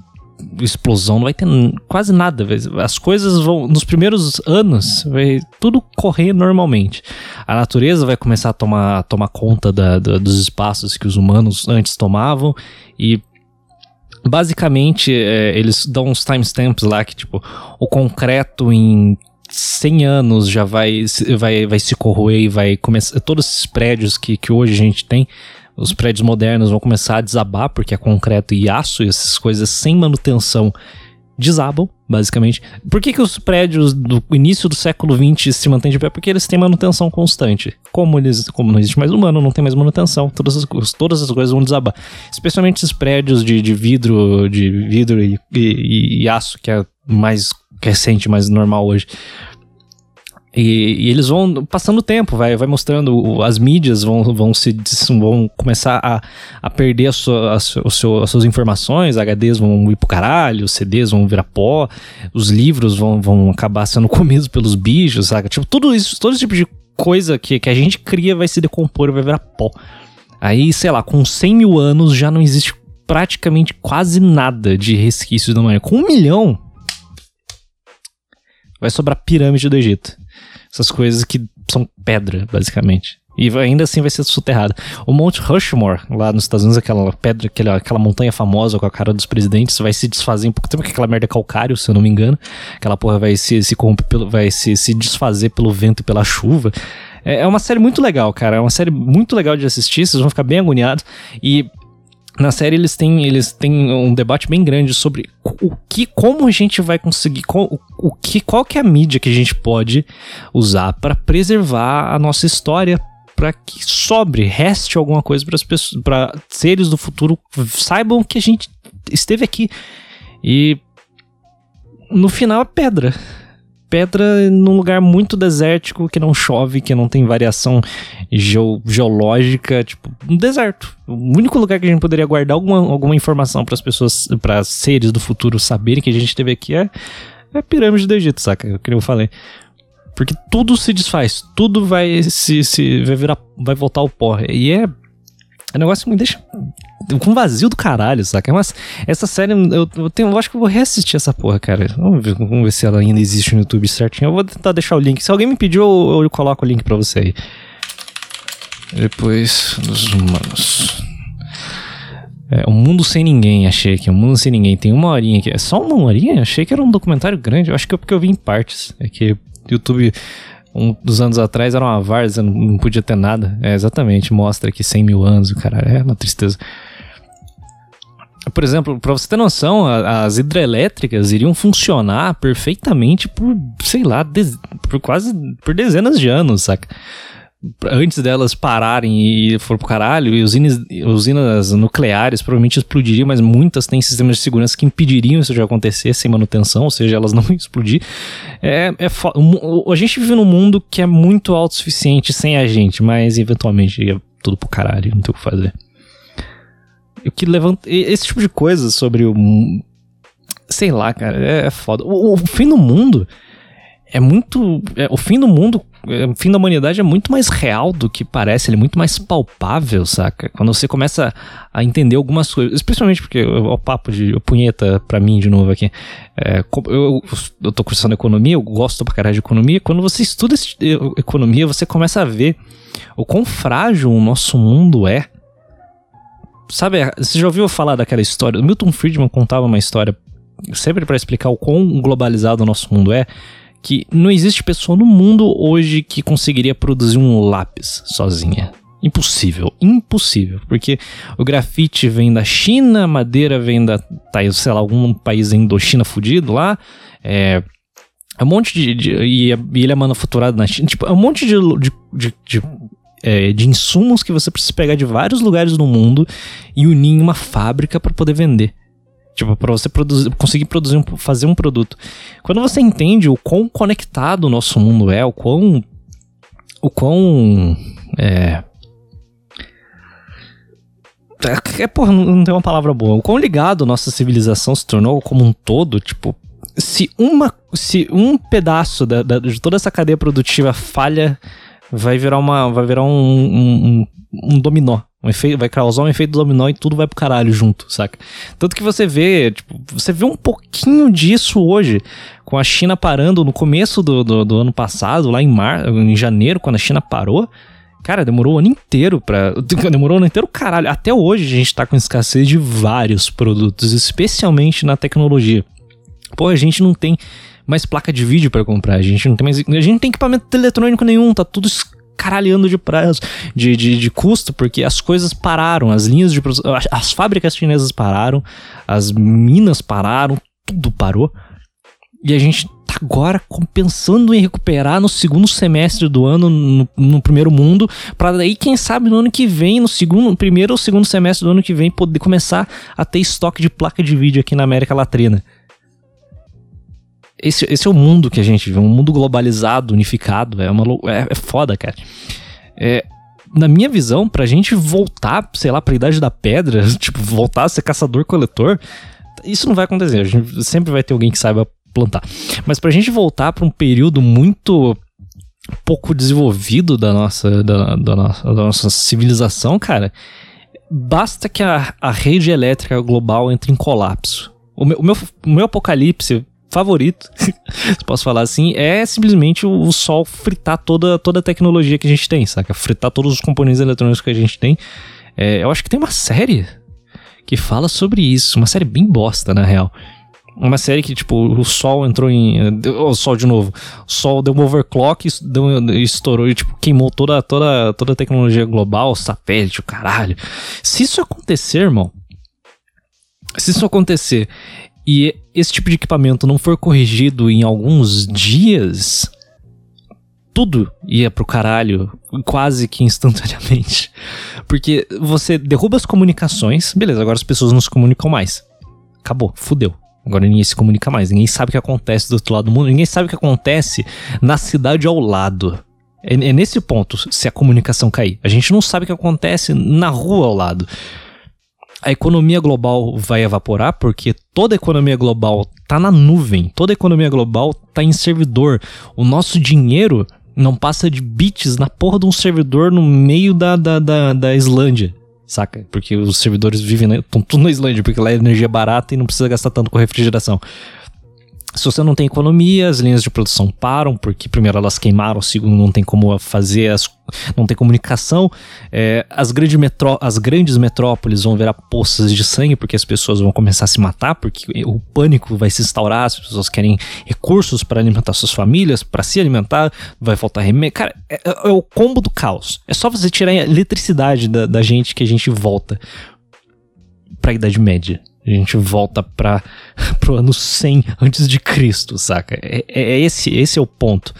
A: explosão, não vai ter quase nada. As coisas vão, nos primeiros anos, vai tudo correr normalmente. A natureza vai começar a tomar, tomar conta da, da, dos espaços que os humanos antes tomavam e basicamente é, eles dão uns timestamps lá que tipo o concreto em 100 anos já vai, vai, vai se corroer e vai começar. Todos esses prédios que, que hoje a gente tem, os prédios modernos vão começar a desabar, porque é concreto e aço e essas coisas sem manutenção desabam, basicamente. Por que, que os prédios do início do século XX se mantêm de pé? Porque eles têm manutenção constante. Como, eles, como não existe mais humano, não tem mais manutenção, todas as, todas as coisas vão desabar. Especialmente esses prédios de, de vidro, de vidro e, e, e aço, que é mais recente, mais normal hoje. E, e, eles vão passando o tempo, vai, vai mostrando, as mídias vão, vão, se, vão começar a, a perder a sua, a seu, as suas informações, HDs vão ir pro caralho, CDs vão virar pó, os livros vão, vão acabar sendo comidos pelos bichos, saca? Tipo, tudo isso, todo esse tipo de coisa que, que a gente cria vai se decompor e vai virar pó. Aí, sei lá, com 100 mil anos já não existe praticamente quase nada de resquícios da humanidade. Com um milhão, vai sobrar pirâmide do Egito. Essas coisas que são pedra, basicamente. E ainda assim vai ser soterrada. O Monte Rushmore, lá nos Estados Unidos, aquela pedra, aquela, aquela montanha famosa com a cara dos presidentes, vai se desfazer em pouco tempo, porque aquela merda é calcário, se eu não me engano. Aquela porra vai se, se pelo, vai se, se desfazer pelo vento e pela chuva. É, é uma série muito legal, cara. É uma série muito legal de assistir, vocês vão ficar bem agoniados. E na série eles têm, eles têm um debate bem grande sobre o que, como a gente vai conseguir, qual, o que, qual que é a mídia que a gente pode usar para preservar a nossa história, para que sobre, reste alguma coisa para as pessoas, para seres do futuro saibam que a gente esteve aqui. E no final é pedra pedra num lugar muito desértico, que não chove, que não tem variação geo geológica, tipo, um deserto. O único lugar que a gente poderia guardar alguma, alguma informação para as pessoas, para seres do futuro saberem que a gente esteve aqui é, é a pirâmide do Egito, saca? Que eu falei. Porque tudo se desfaz, tudo vai se, se vai virar, vai voltar ao pó. E é o negócio me deixa com vazio do caralho, saca? Mas essa série, eu, eu, tenho, eu acho que eu vou reassistir essa porra, cara. Vamos ver, vamos ver se ela ainda existe no YouTube certinho. Eu vou tentar deixar o link. Se alguém me pediu, eu, eu coloco o link pra você aí. Depois dos humanos. É, O Mundo Sem Ninguém, achei aqui. O Mundo Sem Ninguém. Tem uma horinha aqui. É só uma horinha? Achei que era um documentário grande. Eu acho que é porque eu vi em partes. É que YouTube um dos anos atrás era uma várzea, não podia ter nada. É, exatamente, mostra aqui 100 mil anos, o cara, é uma tristeza. Por exemplo, para você ter noção, as hidrelétricas iriam funcionar perfeitamente por, sei lá, por quase por dezenas de anos, saca? antes delas pararem e for pro caralho, e usinas, usinas nucleares provavelmente explodiriam, mas muitas têm sistemas de segurança que impediriam isso de acontecer sem manutenção, ou seja, elas não explodir. É, é a gente vive num mundo que é muito autossuficiente sem a gente, mas eventualmente é tudo pro caralho, não tem o que fazer. O que levanta. Esse tipo de coisa sobre o. Sei lá, cara, é, é foda. O, o fim do mundo é muito. É, o fim do mundo, é, o fim da humanidade é muito mais real do que parece, ele é muito mais palpável, saca? Quando você começa a entender algumas coisas, especialmente porque o, papo de punheta pra mim de novo aqui. É, eu, eu tô cursando economia, eu gosto pra caralho de economia. Quando você estuda economia, você começa a ver o quão frágil o nosso mundo é. Sabe, você já ouviu falar daquela história? O Milton Friedman contava uma história sempre para explicar o quão globalizado o nosso mundo é que não existe pessoa no mundo hoje que conseguiria produzir um lápis sozinha. Impossível, impossível, porque o grafite vem da China, a madeira vem da, tá, sei lá, algum país Indochina fudido lá, é, é um monte de, de e, ele é manufaturado na China, tipo, é um monte de, de, de é, de insumos que você precisa pegar de vários lugares do mundo e unir em uma fábrica para poder vender. Tipo, para você produzir, conseguir produzir um, fazer um produto. Quando você entende o quão conectado o nosso mundo é, o quão. O quão. É. É, porra, não tem uma palavra boa. O quão ligado nossa civilização se tornou como um todo, tipo, se uma. Se um pedaço da, da, de toda essa cadeia produtiva falha, vai virar uma. Vai virar um, um, um, um dominó. Um efeito, vai causar um efeito dominó e tudo vai pro caralho junto, saca? Tanto que você vê, tipo, você vê um pouquinho disso hoje, com a China parando no começo do, do, do ano passado, lá em, mar, em janeiro, quando a China parou. Cara, demorou o ano inteiro pra. Demorou o ano inteiro, caralho. Até hoje a gente tá com escassez de vários produtos, especialmente na tecnologia. Pô, a gente não tem mais placa de vídeo para comprar, a gente não tem mais. A gente não tem equipamento eletrônico nenhum, tá tudo caralhando de prazo, de, de, de, custo, porque as coisas pararam, as linhas de as fábricas chinesas pararam, as minas pararam, tudo parou. E a gente tá agora pensando em recuperar no segundo semestre do ano, no, no primeiro mundo, para daí, quem sabe, no ano que vem, no segundo, primeiro ou segundo semestre do ano que vem, poder começar a ter estoque de placa de vídeo aqui na América Latina. Esse, esse é o mundo que a gente vive, um mundo globalizado, unificado. É, uma, é, é foda, cara. É, na minha visão, pra gente voltar, sei lá, pra idade da pedra, tipo, voltar a ser caçador-coletor, isso não vai acontecer. A gente sempre vai ter alguém que saiba plantar. Mas pra gente voltar pra um período muito pouco desenvolvido da nossa, da, da nossa, da nossa civilização, cara, basta que a, a rede elétrica global entre em colapso. O meu, o meu, o meu apocalipse favorito, se posso falar assim, é simplesmente o, sol fritar toda, toda a tecnologia que a gente tem, saca? Fritar todos os componentes eletrônicos que a gente tem. É, eu acho que tem uma série que fala sobre isso, uma série bem bosta, na real. Uma série que, tipo, o Sol entrou em. O Sol de novo. O Sol deu um overclock deu, estourou e, tipo, queimou toda, toda, toda a tecnologia global, satélite, o caralho. Se isso acontecer, irmão. Se isso acontecer e esse tipo de equipamento não for corrigido em alguns dias, tudo ia pro caralho quase que instantaneamente. Porque você derruba as comunicações, beleza, agora as pessoas não se comunicam mais. Acabou, fudeu. Agora ninguém se comunica mais, ninguém sabe o que acontece do outro lado do mundo, ninguém sabe o que acontece na cidade ao lado. É, é nesse ponto se a comunicação cair. A gente não sabe o que acontece na rua ao lado a economia global vai evaporar porque toda economia global tá na nuvem, toda economia global tá em servidor. O nosso dinheiro não passa de bits na porra de um servidor no meio da, da, da, da Islândia, saca? Porque os servidores vivem, estão tudo na Islândia, porque lá é energia barata e não precisa gastar tanto com refrigeração se você não tem economia, as linhas de produção param, porque primeiro elas queimaram, segundo não tem como fazer, as, não tem comunicação. É, as, grande metró, as grandes metrópoles vão virar poças de sangue, porque as pessoas vão começar a se matar, porque o pânico vai se instaurar, as pessoas querem recursos para alimentar suas famílias, para se alimentar, vai faltar remédio. Cara, é, é, o combo do caos. É só você tirar a eletricidade da, da gente que a gente volta para a Idade Média. A gente volta para pro ano 100 antes de Cristo, saca? É, é, é, esse esse é o ponto.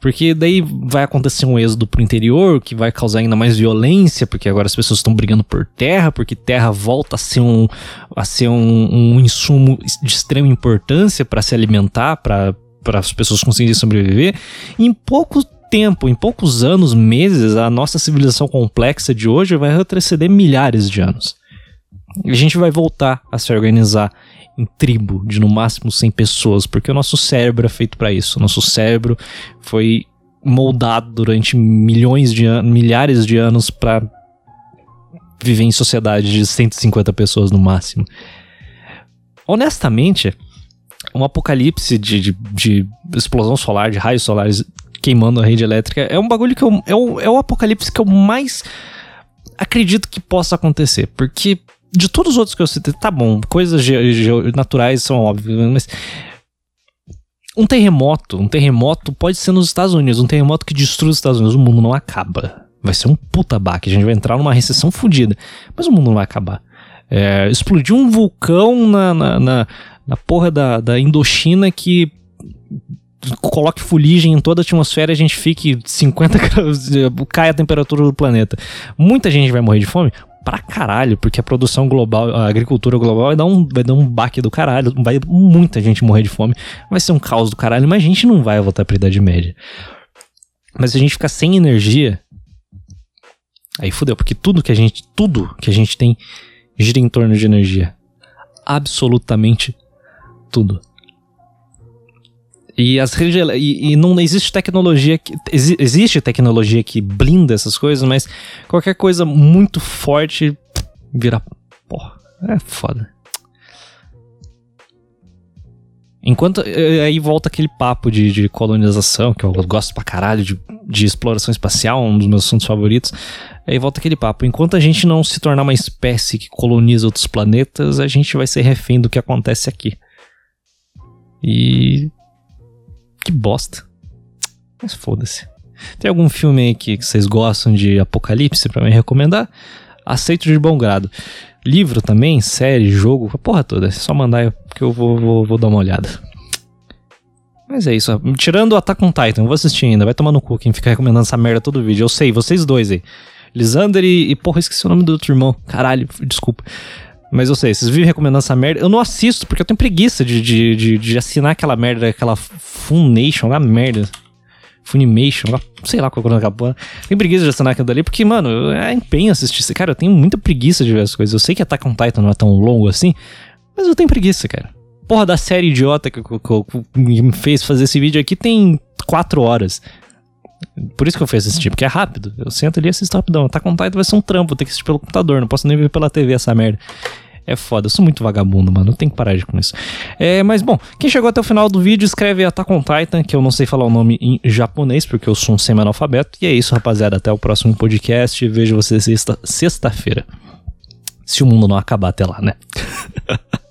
A: Porque daí vai acontecer um êxodo pro interior que vai causar ainda mais violência, porque agora as pessoas estão brigando por terra, porque terra volta a ser um a ser um, um insumo de extrema importância para se alimentar, para para as pessoas conseguirem sobreviver. em pouco tempo, em poucos anos, meses, a nossa civilização complexa de hoje vai retroceder milhares de anos. A gente vai voltar a se organizar em tribo de no máximo 100 pessoas, porque o nosso cérebro é feito para isso. O nosso cérebro foi moldado durante milhões de anos, milhares de anos para viver em sociedade de 150 pessoas no máximo. Honestamente, um apocalipse de, de, de explosão solar, de raios solares queimando a rede elétrica, é um bagulho que eu, é, o, é o apocalipse que eu mais acredito que possa acontecer, porque de todos os outros que eu citei, tá bom, coisas naturais são óbvias, mas um terremoto, um terremoto pode ser nos Estados Unidos, um terremoto que destrui os Estados Unidos, o mundo não acaba. Vai ser um puta baque, a gente vai entrar numa recessão fodida, mas o mundo não vai acabar. É, explodiu um vulcão na, na, na, na porra da, da Indochina que coloque fuligem em toda a atmosfera e a gente fique 50 graus, cai a temperatura do planeta. Muita gente vai morrer de fome? Pra caralho, porque a produção global, a agricultura global vai dar um, vai dar um baque do caralho, vai muita gente morrer de fome, vai ser um caos do caralho, mas a gente não vai voltar pra Idade Média. Mas se a gente ficar sem energia, aí fudeu, porque tudo que a gente, tudo que a gente tem gira em torno de energia. Absolutamente tudo. E as e, e, não existe tecnologia que exi, existe tecnologia que blinda essas coisas, mas qualquer coisa muito forte vira porra. É foda. Enquanto eh, aí volta aquele papo de, de, colonização, que eu gosto pra caralho de, de exploração espacial, um dos meus assuntos favoritos. Aí volta aquele papo. Enquanto a gente não se tornar uma espécie que coloniza outros planetas, a gente vai ser refém do que acontece aqui. E que bosta. Mas foda-se. Tem algum filme aí que, vocês gostam de apocalipse para me recomendar? Aceito de bom grado. Livro também, série, jogo, a porra toda. É só mandar que eu vou, vou, vou dar uma olhada. Mas é isso. Tirando o Attack on Titan, vou assistir ainda. Vai tomar no cu quem fica recomendando essa merda todo vídeo. Eu sei, vocês dois aí. Lisander e, e porra, esqueci o nome do outro irmão. Caralho, desculpa. Mas eu sei, vocês vivem recomendando essa merda. Eu não assisto porque eu tenho preguiça de, de, de, de assinar aquela merda, aquela Funimation, aquela merda. Funimation, sei lá qual é acabou. Tenho preguiça de assinar aquilo dali, porque, mano, é empenho assistir. Cara, eu tenho muita preguiça de ver as coisas. Eu sei que Attack on Titan não é tão longo assim, mas eu tenho preguiça, cara. Porra da série idiota que, que, que me fez fazer esse vídeo aqui tem quatro horas. Por isso que eu fiz assistir, porque é rápido. Eu sento ali e assisto rapidão. Attack on Titan vai ser um trampo, ter que assistir pelo computador, não posso nem ver pela TV essa merda. É foda, eu sou muito vagabundo, mano. Eu tenho que parar de com isso. É, mas bom, quem chegou até o final do vídeo, escreve Attack on Titan, que eu não sei falar o nome em japonês, porque eu sou um semi-analfabeto. E é isso, rapaziada. Até o próximo podcast. Vejo vocês sexta-feira. Se o mundo não acabar até lá, né?